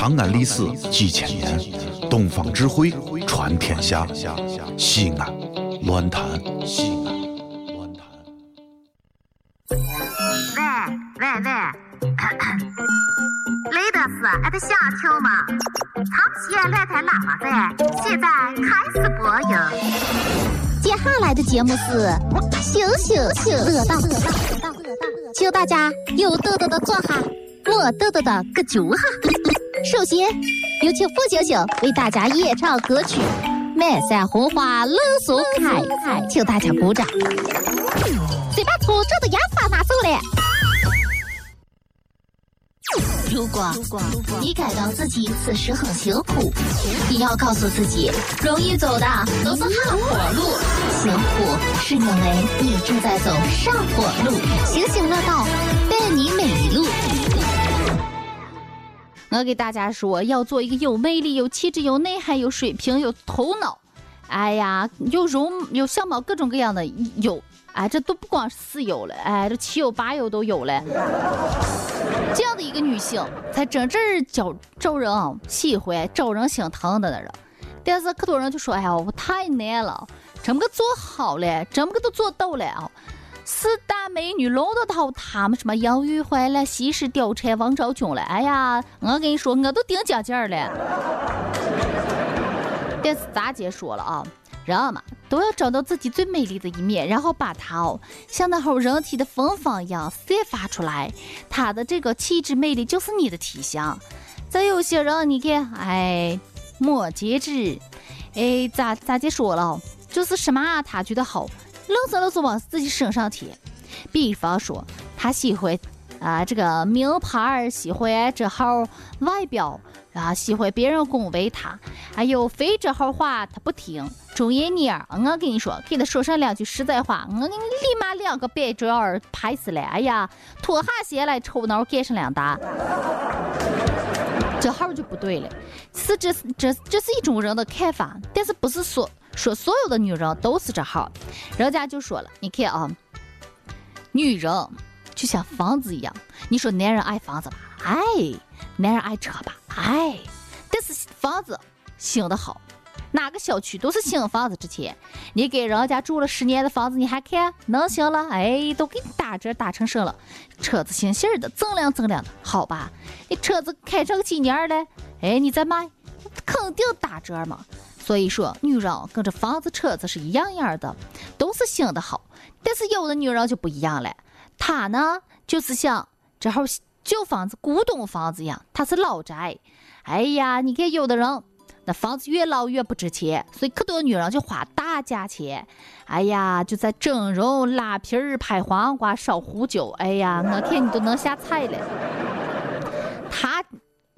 长安历史几千年，东方智慧传天下。西安，乱谈西安，乱谈。喂喂喂，雷德斯，俺的想听吗？长期乱弹喇叭在，现在开始播音。接下来的节目是羞羞羞乐道，请大家有豆豆的坐下，没豆豆的搁脚下。首先有请付星星为大家演唱歌曲《满山红花冷松开》，请大家鼓掌。先把粗糙的烟花拿走了。如果你感到自己此时很辛苦，你要告诉自己，容易走的都是下坡路，辛苦是因为你正在走上坡路。星星乐道，伴你每一路。我给大家说，要做一个有魅力、有气质、有内涵、有水平、有头脑，哎呀，有容有相貌，各种各样的有。哎，这都不光是四有了，哎，这七有八有都有了。这样的一个女性，才真正叫招人喜欢、招人心疼的那种。但是可多人就说：“哎呀，我太难了，怎么个做好了，怎么个都做到了啊！四大美女轮得到他们什么杨玉环了、西施、貂蝉、王昭君了？哎呀，我跟你说，我都顶尖尖了。但是咱姐说了啊。”人嘛，都要找到自己最美丽的一面，然后把它哦，像那会人体的芬芳一样散发出来。她的这个气质魅力就是你的体香。再有些人，你看，哎，没节制，哎，咋咋就说了，就是什么他觉得好，愣是愣是往自己身上贴。比方说，他喜欢啊这个名牌，喜欢这号外表。啊，喜欢别人恭维他，哎呦，非这号话他不听。中爷妮儿，我跟你说，给他说上两句实在话，我给你立马两个百爪儿拍死了。哎呀，脱下鞋来抽脑盖上两打，这号就不对了。是这这这是一种人的看法，但是不是说说所有的女人都是这号。人家就说了，你看啊，女人就像房子一样，你说男人爱房子吧？哎，男人爱车吧？哎，但是房子新的好，哪个小区都是新房子值钱。你给人家住了十年的房子，你还看能行了？哎，都给你打折打成什了？车子新新的，锃亮锃亮的，好吧？你车子开上几年了？哎，你再卖，肯定打折嘛。所以说，女人跟这房子、车子是一样样的，都是新的好。但是有的女人就不一样了，她呢就是想这后。旧房子、古董房子一样，它是老宅。哎呀，你看有的人，那房子越老越不值钱，所以可多女人就花大价钱。哎呀，就在整容、拉皮儿、拍黄瓜、烧胡椒。哎呀，我看你都能下菜了。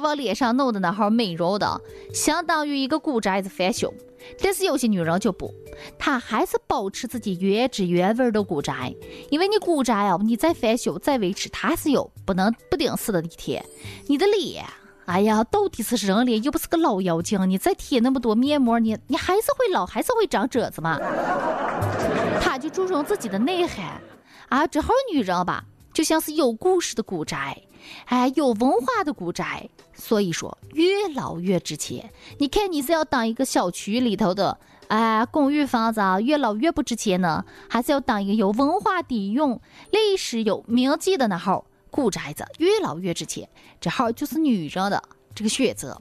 往脸上弄的那号美容的，相当于一个古宅子翻修。但是有些女人就不，她还是保持自己原汁原味的古宅，因为你古宅啊，你再翻修再维持，它还是有不能不顶死的一天。你的脸，哎呀，到底是人脸，又不是个老妖精，你再贴那么多面膜，你你还是会老，还是会长褶子嘛。她就注重自己的内涵啊，这号女人吧，就像是有故事的古宅。哎，有文化的古宅，所以说越老越值钱。你看，你是要当一个小区里头的哎公寓房子啊，越老越不值钱呢，还是要当一个有文化底蕴、历史有名记的那号古宅子，越老越值钱。这号就是女人的这个选择，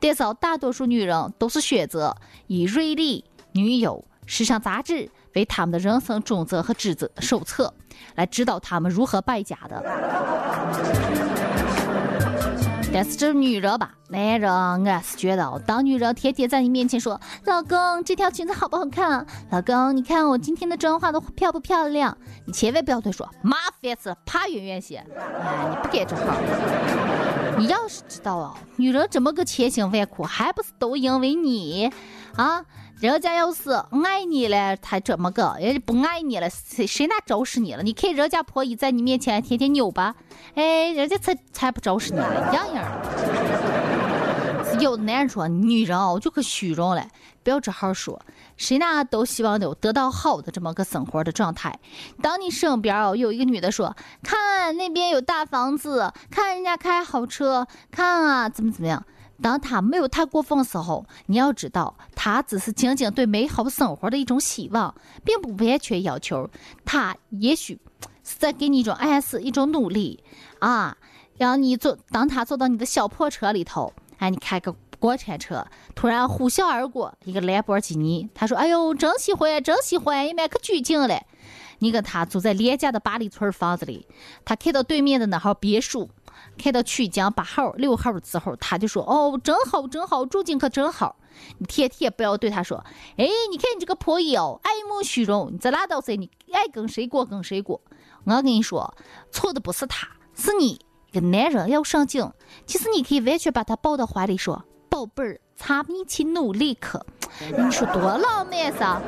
但是大多数女人都是选择以瑞丽、女友、时尚杂志为他们的人生准则和指子手册。来指导他们如何败家的。但是这女人吧，男人俺是觉得，当女人天天在你面前说：“老公，这条裙子好不好看？老公，你看我今天的妆化的漂不漂亮？”你千万不要对说：“麻烦死了，怕远远些。”哎，你不该这号。你要是知道啊，女人这么个千辛万苦，还不是都因为你啊？人家要是爱你了，他这么个；人家不爱你了，谁谁那招使你了？你看人家婆姨在你面前天天扭吧，哎，人家才才不招使你了，一样样的。有的男人说，女人哦就可虚荣了，不要这号说，谁那都希望有得到好的这么个生活的状态。当你身边哦有一个女的说，看那边有大房子，看人家开好车，看啊怎么怎么样。当他没有太过分时候，你要知道，他只是仅仅对美好生活的一种希望，并不完全要求。他也许是在给你一种暗示，一种努力啊，让你坐。当他坐到你的小破车里头，哎，你开个国产车，突然呼啸而过一个兰博基尼，他说：“哎呦，真喜欢，真喜欢，一面可拘谨了。”你跟他住在廉价的八里村房子里，他看到对面的那号别墅。看到曲江八号、六号之后，他就说：“哦，真好，真好，住进可真好。”你天天不要对他说：“哎，你看你这个破妖，爱慕虚荣，你这拉倒噻，你爱跟谁过跟谁过。”我跟你说，错的不是他，是你。一个男人要上进，其实你可以完全把他抱到怀里说：“宝贝儿，咱们一起努力去。”你说多浪漫噻！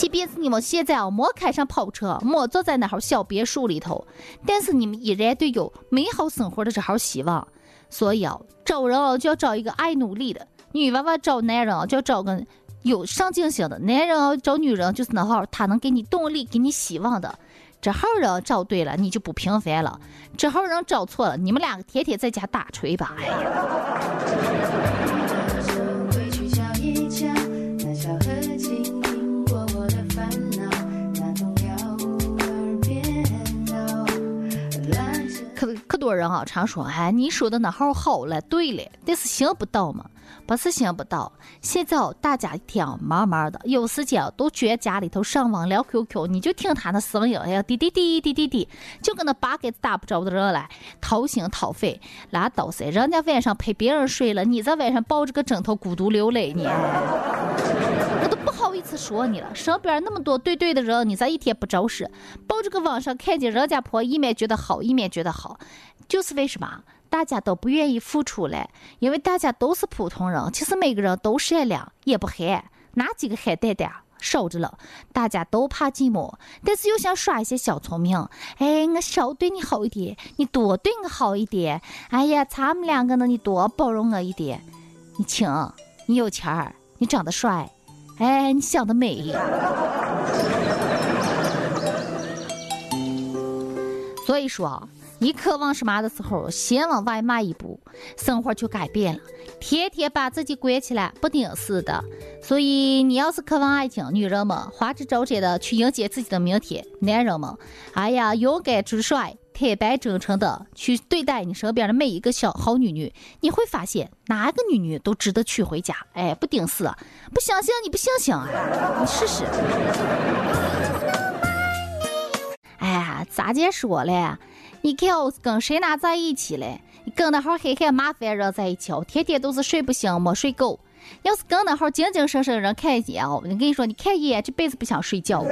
即便是你们现在啊没开上跑车，没坐在那号小别墅里头，但是你们依然对有美好生活的这号希望。所以啊，找人啊就要找一个爱努力的女娃娃，找男人啊就要找个有上进心的男人啊，找女人就是那号他能给你动力、给你希望的。这号人找对了，你就不平凡了；这号人找错了，你们两个天天在家打锤吧。哎呀。可可多人啊常说，哎，你说的那号好了，对了，但是。行不到嘛，不是。行不到。现在哦大家一天慢慢的，有时间都觉家里头上网聊 QQ，你就听他那声音，哎呀，滴滴滴滴滴滴，就跟那八竿子打不着的人来，掏心掏肺，拉倒噻。人家晚上陪别人睡了，你在晚上抱着个枕头孤独流泪呢。我都不好意思说你了，身边那么多对对的人，你咋一天不找事，抱着个网上看见人家婆，一面觉得好，一面觉得好。就是为什么大家都不愿意付出嘞？因为大家都是普通人，其实每个人都善良，也不憨，哪几个憨蛋蛋少着了。大家都怕寂寞，但是又想耍一些小聪明。哎，我少对你好一点，你多对我好一点。哎呀，咱们两个呢，你多包容我一点。你请，你有钱儿，你长得帅，哎，你想得美。所以说。你渴望什么的时候，先往外迈一步，生活就改变了。天天把自己关起来，不顶事的。所以，你要是渴望爱情，女人们花枝招展的去迎接自己的明天；男人们，哎呀，勇敢直率、坦白真诚的去对待你身边的每一个小好女女。你会发现，哪个女女都值得娶回家。哎，不顶事，不相信你不相信啊？你试试。哎呀，咋介说嘞？你看我跟谁拿在一起嘞？你跟那号黑黑麻烦人在一起哦，天天都是睡不醒，没睡够。要是跟那号精精神神人看一眼哦，我跟你说，你看一眼这辈子不想睡觉。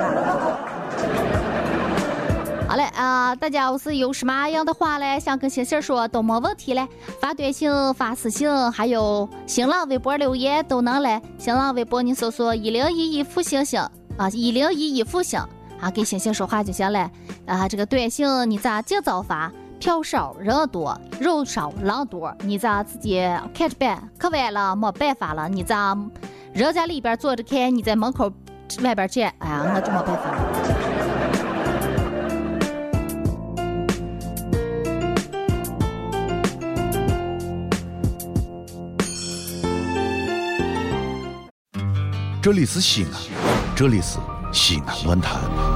好嘞啊，大家要是有什么样的话嘞，想跟星星说都没问题嘞，发短信、发私信，还有新浪微博留言都能嘞。新浪微博你搜索一零一一负星星啊，一零一一负星。啊，跟星星说话就行了。啊，这个短信你咋尽早发？票少人多，肉少狼多，你咋自己看着办？可晚了没办法了，你咋人家里边坐着看，你在门口外边站？哎呀，我就没办法。这里是西安，这里是西安论坛。